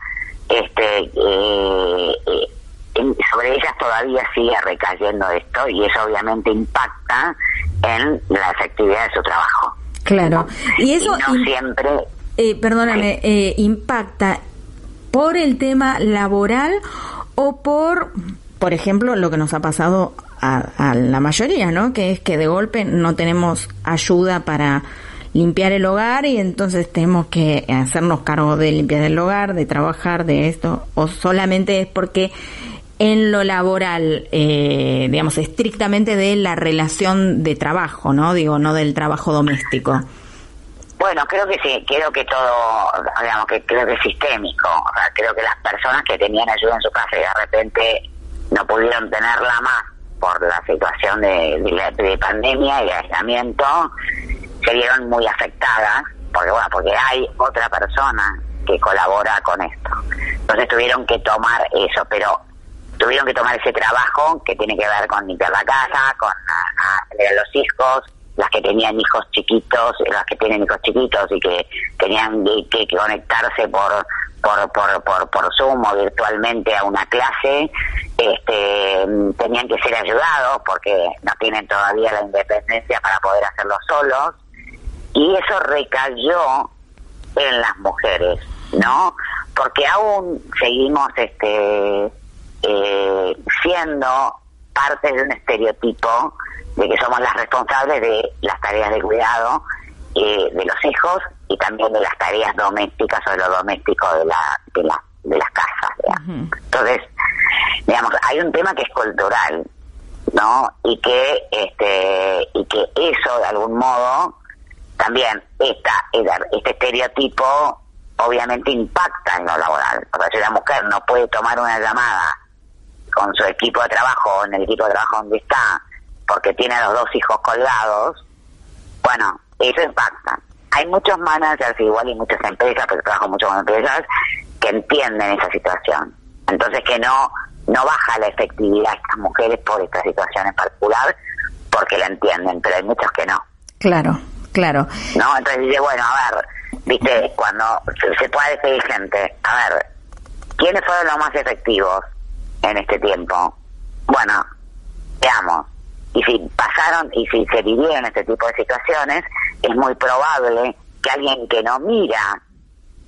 este eh, eh sobre ellas todavía sigue recayendo esto y eso obviamente impacta en la efectividad de su trabajo. Claro, y eso no siempre... Eh, perdóname, eh, impacta por el tema laboral o por, por ejemplo, lo que nos ha pasado a, a, la mayoría, ¿no? Que es que de golpe no tenemos ayuda para limpiar el hogar y entonces tenemos que hacernos cargo de limpiar el hogar, de trabajar, de esto, o solamente es porque en lo laboral, eh, digamos, estrictamente de la relación de trabajo, ¿no? Digo, no del trabajo doméstico. Bueno, creo que sí, creo que todo, digamos, que creo que es sistémico. O sea, creo que las personas que tenían ayuda en su casa y de repente no pudieron tenerla más por la situación de, de pandemia y de aislamiento, se vieron muy afectadas, porque bueno, porque hay otra persona que colabora con esto. Entonces tuvieron que tomar eso, pero tuvieron que tomar ese trabajo que tiene que ver con limpiar la casa, con los hijos, las que tenían hijos chiquitos, las que tienen hijos chiquitos y que tenían que, conectarse por, por, por, por, por Zoom o virtualmente a una clase, este, tenían que ser ayudados porque no tienen todavía la independencia para poder hacerlo solos y eso recayó en las mujeres, ¿no? Porque aún seguimos este eh, siendo parte de un estereotipo de que somos las responsables de las tareas de cuidado eh, de los hijos y también de las tareas domésticas o de lo doméstico de, la, de, de las casas. Entonces, digamos, hay un tema que es cultural, ¿no? Y que, este, y que eso, de algún modo, también esta, este estereotipo obviamente impacta en lo laboral. O sea, si la mujer no puede tomar una llamada con su equipo de trabajo, en el equipo de trabajo donde está, porque tiene a los dos hijos colgados, bueno, eso impacta. Hay muchos managers igual y muchas empresas, porque trabajo mucho con empresas, que entienden esa situación. Entonces que no, no baja la efectividad de estas mujeres por esta situación en particular, porque la entienden, pero hay muchos que no. Claro, claro. No, entonces dice, bueno, a ver, viste, cuando se puede despedir gente, a ver, ¿quiénes fueron los más efectivos en este tiempo? Bueno, veamos, y si pasaron y si se vivieron este tipo de situaciones, es muy probable que alguien que no mira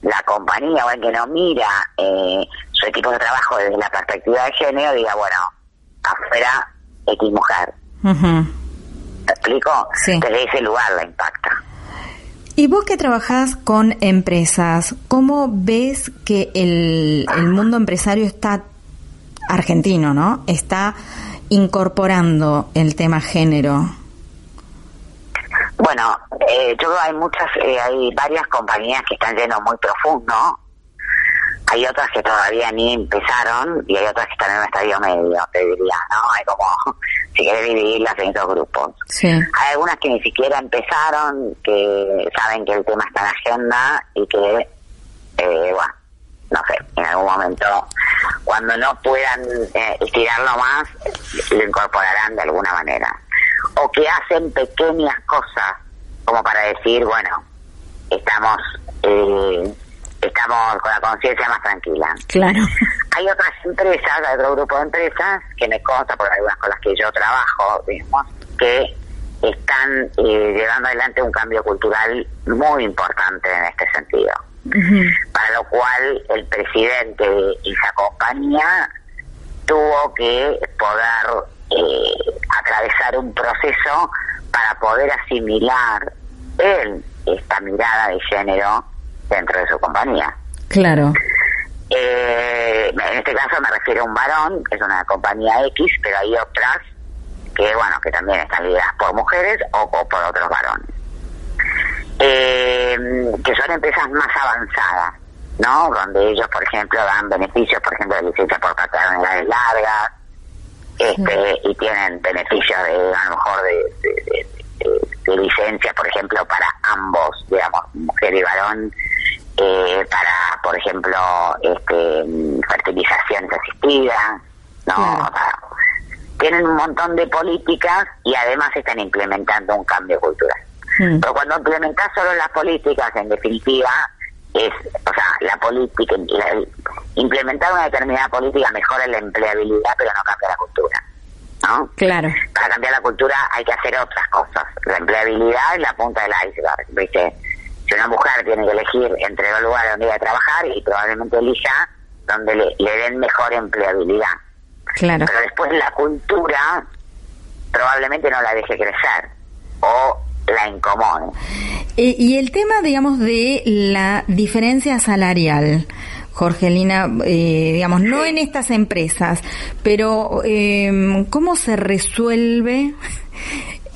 la compañía o alguien que no mira eh, su equipo de trabajo desde la perspectiva de género diga, bueno, afuera X mujer. ¿Te explico? Desde ese lugar la impacta. Y vos que trabajás con empresas, ¿cómo ves que el, el mundo empresario está argentino, ¿no? Está incorporando el tema género? Bueno, eh, yo creo hay muchas, eh, hay varias compañías que están yendo muy profundo. Hay otras que todavía ni empezaron y hay otras que están en un estadio medio, te diría, ¿no? Hay como, si quieres dividirlas en dos grupos. Sí. Hay algunas que ni siquiera empezaron, que saben que el tema está en agenda y que, eh, bueno, no sé, en algún momento, cuando no puedan eh, estirarlo más, lo incorporarán de alguna manera. O que hacen pequeñas cosas, como para decir, bueno, estamos eh, estamos con la conciencia más tranquila. Claro. Hay otras empresas, hay otro grupo de empresas, que me consta por algunas con las que yo trabajo, digamos, que están eh, llevando adelante un cambio cultural muy importante en este sentido para lo cual el presidente de esa compañía tuvo que poder eh, atravesar un proceso para poder asimilar él esta mirada de género dentro de su compañía. Claro. Eh, en este caso me refiero a un varón, que es una compañía X, pero hay otras que, bueno, que también están lideradas por mujeres o por otros varones eh, que son empresas más avanzadas, ¿no? Donde ellos, por ejemplo, dan beneficios, por ejemplo, de licencia por paternidades largas, este, y tienen beneficios de, a lo mejor, de, licencia, por ejemplo, para ambos, digamos, mujer y varón, eh, para, por ejemplo, este, fertilizaciones asistidas, ¿no? tienen un montón de políticas y además están implementando un cambio cultural. Mm. Pero cuando implementas solo las políticas, en definitiva, es, o sea, la política, implementar una determinada política mejora la empleabilidad, pero no cambia la cultura. ¿No? Claro. Para cambiar la cultura hay que hacer otras cosas. La empleabilidad es la punta del iceberg, ¿viste? Si una mujer tiene que elegir entre los lugares donde ir a trabajar y probablemente elija donde le, le den mejor empleabilidad. Claro. Pero después la cultura probablemente no la deje crecer. O la. Eh, y el tema, digamos, de la diferencia salarial. Jorgelina, eh, digamos, no en estas empresas, pero eh, ¿cómo se resuelve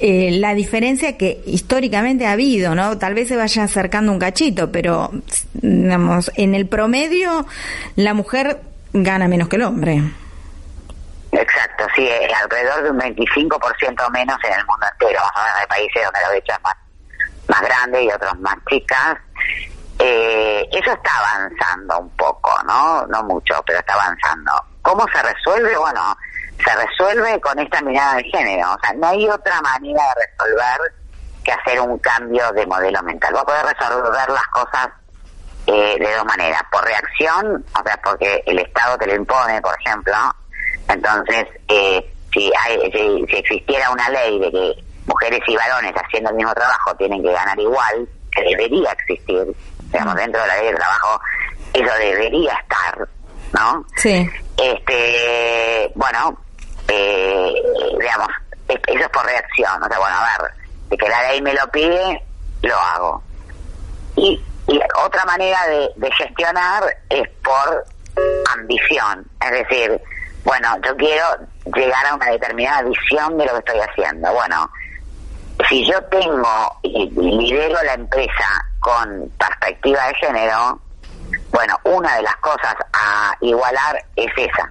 eh, la diferencia que históricamente ha habido, ¿no? Tal vez se vaya acercando un cachito, pero, digamos, en el promedio la mujer gana menos que el hombre. Exacto, sí, alrededor de un 25% menos en el mundo entero. Hay países donde la brecha es más, grande y otros más chicas. Eh, eso está avanzando un poco, ¿no? No mucho, pero está avanzando. ¿Cómo se resuelve? Bueno, se resuelve con esta mirada de género. O sea, no hay otra manera de resolver que hacer un cambio de modelo mental. Vos podés resolver las cosas eh, de dos maneras. Por reacción, o sea, porque el Estado te lo impone, por ejemplo, entonces, eh, si, hay, si, existiera una ley de que mujeres y varones haciendo el mismo trabajo tienen que ganar igual, que debería existir, digamos, dentro de la ley del trabajo, eso debería estar, ¿no? Sí. Este, bueno, eh, digamos, eso es por reacción, o sea, bueno, a ver, de que la ley me lo pide, lo hago. Y, y otra manera de, de gestionar es por ambición, es decir, bueno, yo quiero llegar a una determinada visión de lo que estoy haciendo. Bueno, si yo tengo y, lidero la empresa con perspectiva de género, bueno, una de las cosas a igualar es esa,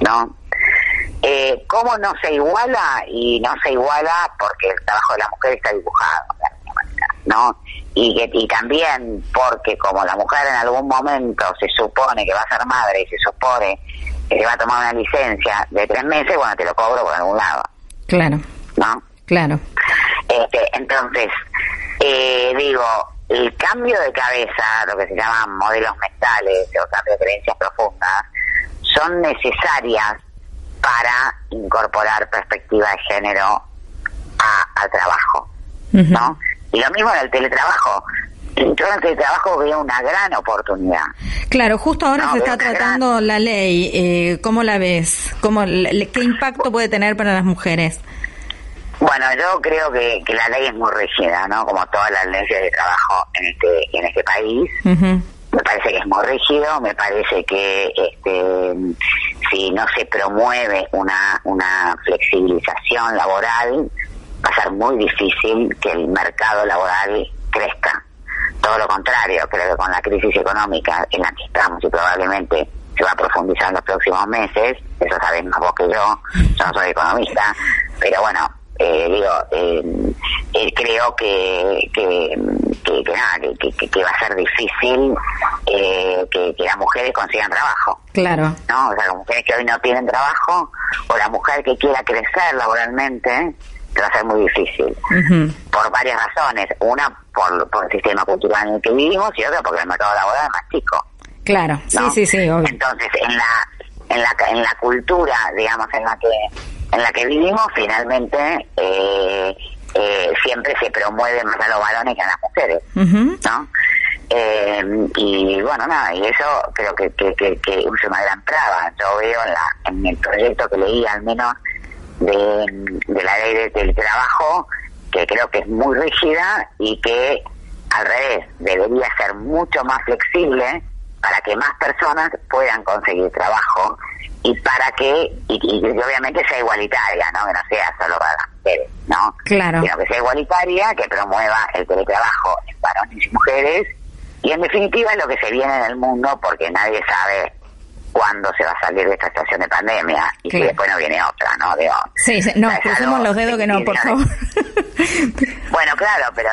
¿no? Eh, ¿Cómo no se iguala? Y no se iguala porque el trabajo de la mujer está dibujado, ¿no? Y, que, y también porque como la mujer en algún momento se supone que va a ser madre y se supone que se va a tomar una licencia de tres meses, bueno, te lo cobro por algún lado. Claro. ¿No? Claro. Este, entonces, eh, digo, el cambio de cabeza, lo que se llaman modelos mentales o cambios de creencias profundas, son necesarias para incorporar perspectiva de género al trabajo, ¿no? Y lo mismo en el teletrabajo. Yo en el teletrabajo veo una gran oportunidad. Claro, justo ahora se está tratando la ley. Eh, ¿Cómo la ves? ¿Cómo, ¿Qué impacto puede tener para las mujeres? Bueno, yo creo que, la ley es muy rígida, ¿no? Como todas las leyes de trabajo en este, en este país. Me parece que es muy rígido, me parece que este, si no se promueve una, una flexibilización laboral, va a ser muy difícil que el mercado laboral crezca. Todo lo contrario, creo que con la crisis económica en la que estamos y probablemente se va a profundizar en los próximos meses, eso sabes más vos que yo, yo no soy economista, pero bueno, eh, digo, eh, eh, creo que que, que, que, que, va a ser difícil eh, que, las mujeres consigan trabajo. Claro. ¿no? O sea, las mujeres que hoy no tienen trabajo o la mujer que quiera crecer laboralmente va a ser muy difícil. Por varias razones. Una, por, por el sistema cultural en el que vivimos y otra, porque el mercado laboral es más chico. Claro, sí, sí, sí, Entonces, en la, en la, en la cultura, digamos, en la que en la que vivimos, finalmente eh, eh, siempre se promueve más a los varones que a las mujeres, ¿no? Eh, y bueno, nada, y eso creo que, que, que, que, es una gran traba. Yo veo en, la, en el proyecto que leí, al menos de, de la ley del trabajo, que creo que es muy rígida y que al revés debería ser mucho más flexible para que más personas puedan conseguir trabajo y para que, y, obviamente sea igualitaria, ¿no? Que no sea solo para las mujeres, ¿no? Claro. Sino que sea igualitaria, que promueva el teletrabajo en varones y mujeres, y en definitiva es lo que se viene en el mundo porque nadie sabe cuándo se va a salir de esta situación de pandemia y si después no viene otra, ¿no? Digo, sí, no, crucemos los dedos que no, por favor. bueno, claro, pero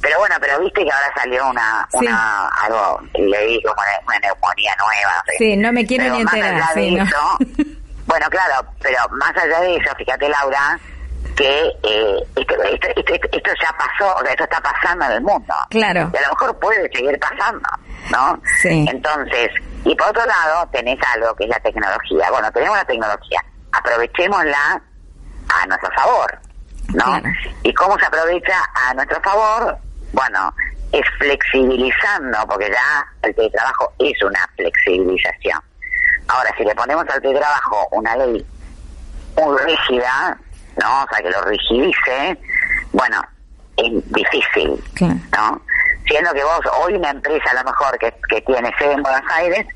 pero bueno, pero viste que ahora salió una, una algo, leí como una neumonía nueva. Sí, no me quiero ni enterar. Sí, bueno, claro, pero más allá de eso, fíjate Laura, que eh, esto, esto, ya pasó, esto está pasando en el mundo. Claro. Y a lo mejor puede seguir pasando, ¿no? Sí. Entonces, y por otro lado, tenés algo que es la tecnología. Bueno, tenemos la tecnología, aprovechémosla a nuestro favor, ¿no? ¿Y cómo se aprovecha a nuestro favor? Bueno, es flexibilizando, porque ya el teletrabajo es una flexibilización. Ahora, si le ponemos al teletrabajo una ley muy rígida, ¿no? O sea, que lo rigidice, bueno, es difícil, ¿no? Siendo que vos, hoy una empresa a lo mejor que, que tiene sede en Buenos Aires,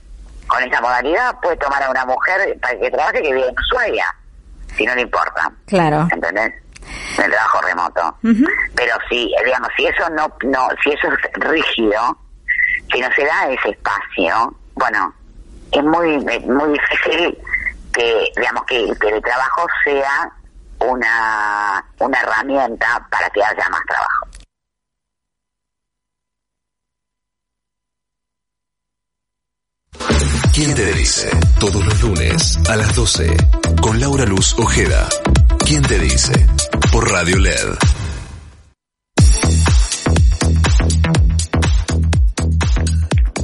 con esa modalidad puede tomar a una mujer para que trabaje que vive en Ushuaia, si no le importa. Claro. ¿Entendés? el trabajo remoto. Pero si, digamos, si eso no, no, si eso es rígido, si no se da ese espacio, bueno, es muy, muy difícil que, digamos, que el teletrabajo sea una, una herramienta para que haya más trabajo. ¿Quién te dice? Todos los lunes a las 12 con Laura Luz Ojeda. ¿Quién te dice? Por Radio LED.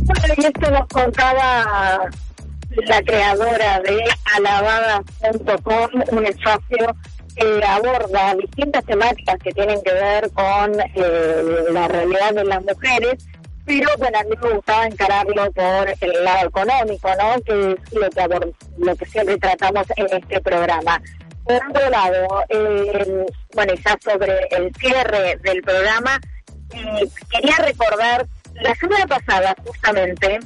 Bueno, y esto nos contaba la creadora de alabada.com, un espacio que aborda distintas temáticas que tienen que ver con eh, la realidad de las mujeres, pero bueno, a mí me gustaba encararlo por el lado económico, ¿no? Que es lo que, lo que siempre tratamos en este programa. Por otro lado, eh, bueno, ya sobre el cierre del programa, eh, quería recordar, la semana pasada justamente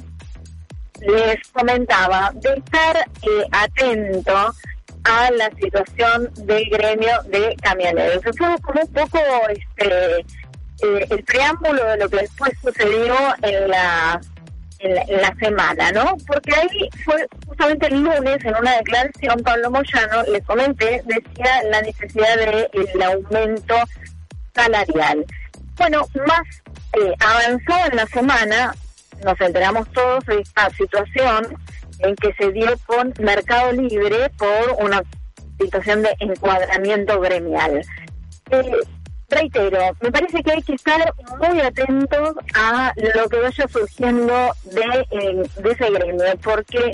les comentaba de estar eh, atento a la situación del gremio de camioneros. Eso fue como un poco este eh, el preámbulo de lo que después sucedió en la, en la, semana, ¿no? Porque ahí fue justamente el lunes en una declaración Pablo Moyano, le comenté, decía la necesidad del el aumento salarial. Bueno, más eh, avanzó en la semana, nos enteramos todos de esta situación en que se dio con Mercado Libre por una situación de encuadramiento gremial. Eh, reitero, me parece que hay que estar muy atentos a lo que vaya surgiendo de, eh, ese gremio, porque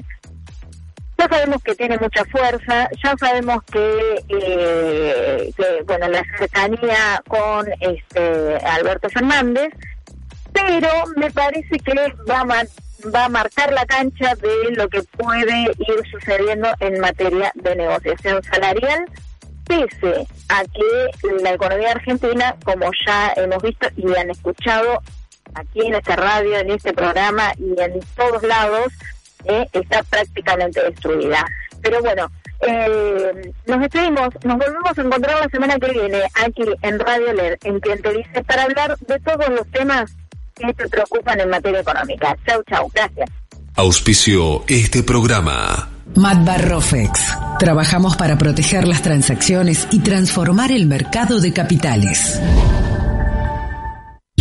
ya sabemos que tiene mucha fuerza, ya sabemos que, eh, que bueno, la cercanía con este Alberto Fernández, pero me parece que va a, va a marcar la cancha de lo que puede ir sucediendo en materia de negociación salarial pese a que la economía argentina, como ya hemos visto y han escuchado aquí en esta radio, en este programa y en todos lados, eh, está prácticamente destruida. Pero bueno, eh, nos despedimos, nos volvemos a encontrar la semana que viene aquí en Radio LED, en quien te dice, para hablar de todos los temas que te preocupan en materia económica. Chau, chau, gracias. Auspicio este programa. Matbarrofex. Trabajamos para proteger las transacciones y transformar el mercado de capitales.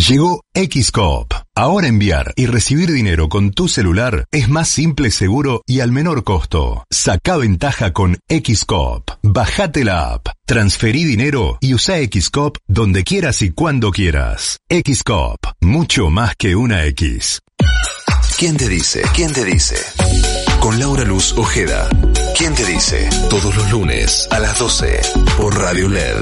Llegó Xcop. Ahora enviar y recibir dinero con tu celular es más simple, seguro y al menor costo. Saca ventaja con Xcop. Bajate la app, transferí dinero y usa Xcop donde quieras y cuando quieras. Xcop, mucho más que una X. ¿Quién te dice? ¿Quién te dice? Con Laura Luz Ojeda. ¿Quién te dice? Todos los lunes a las 12 por Radio LED.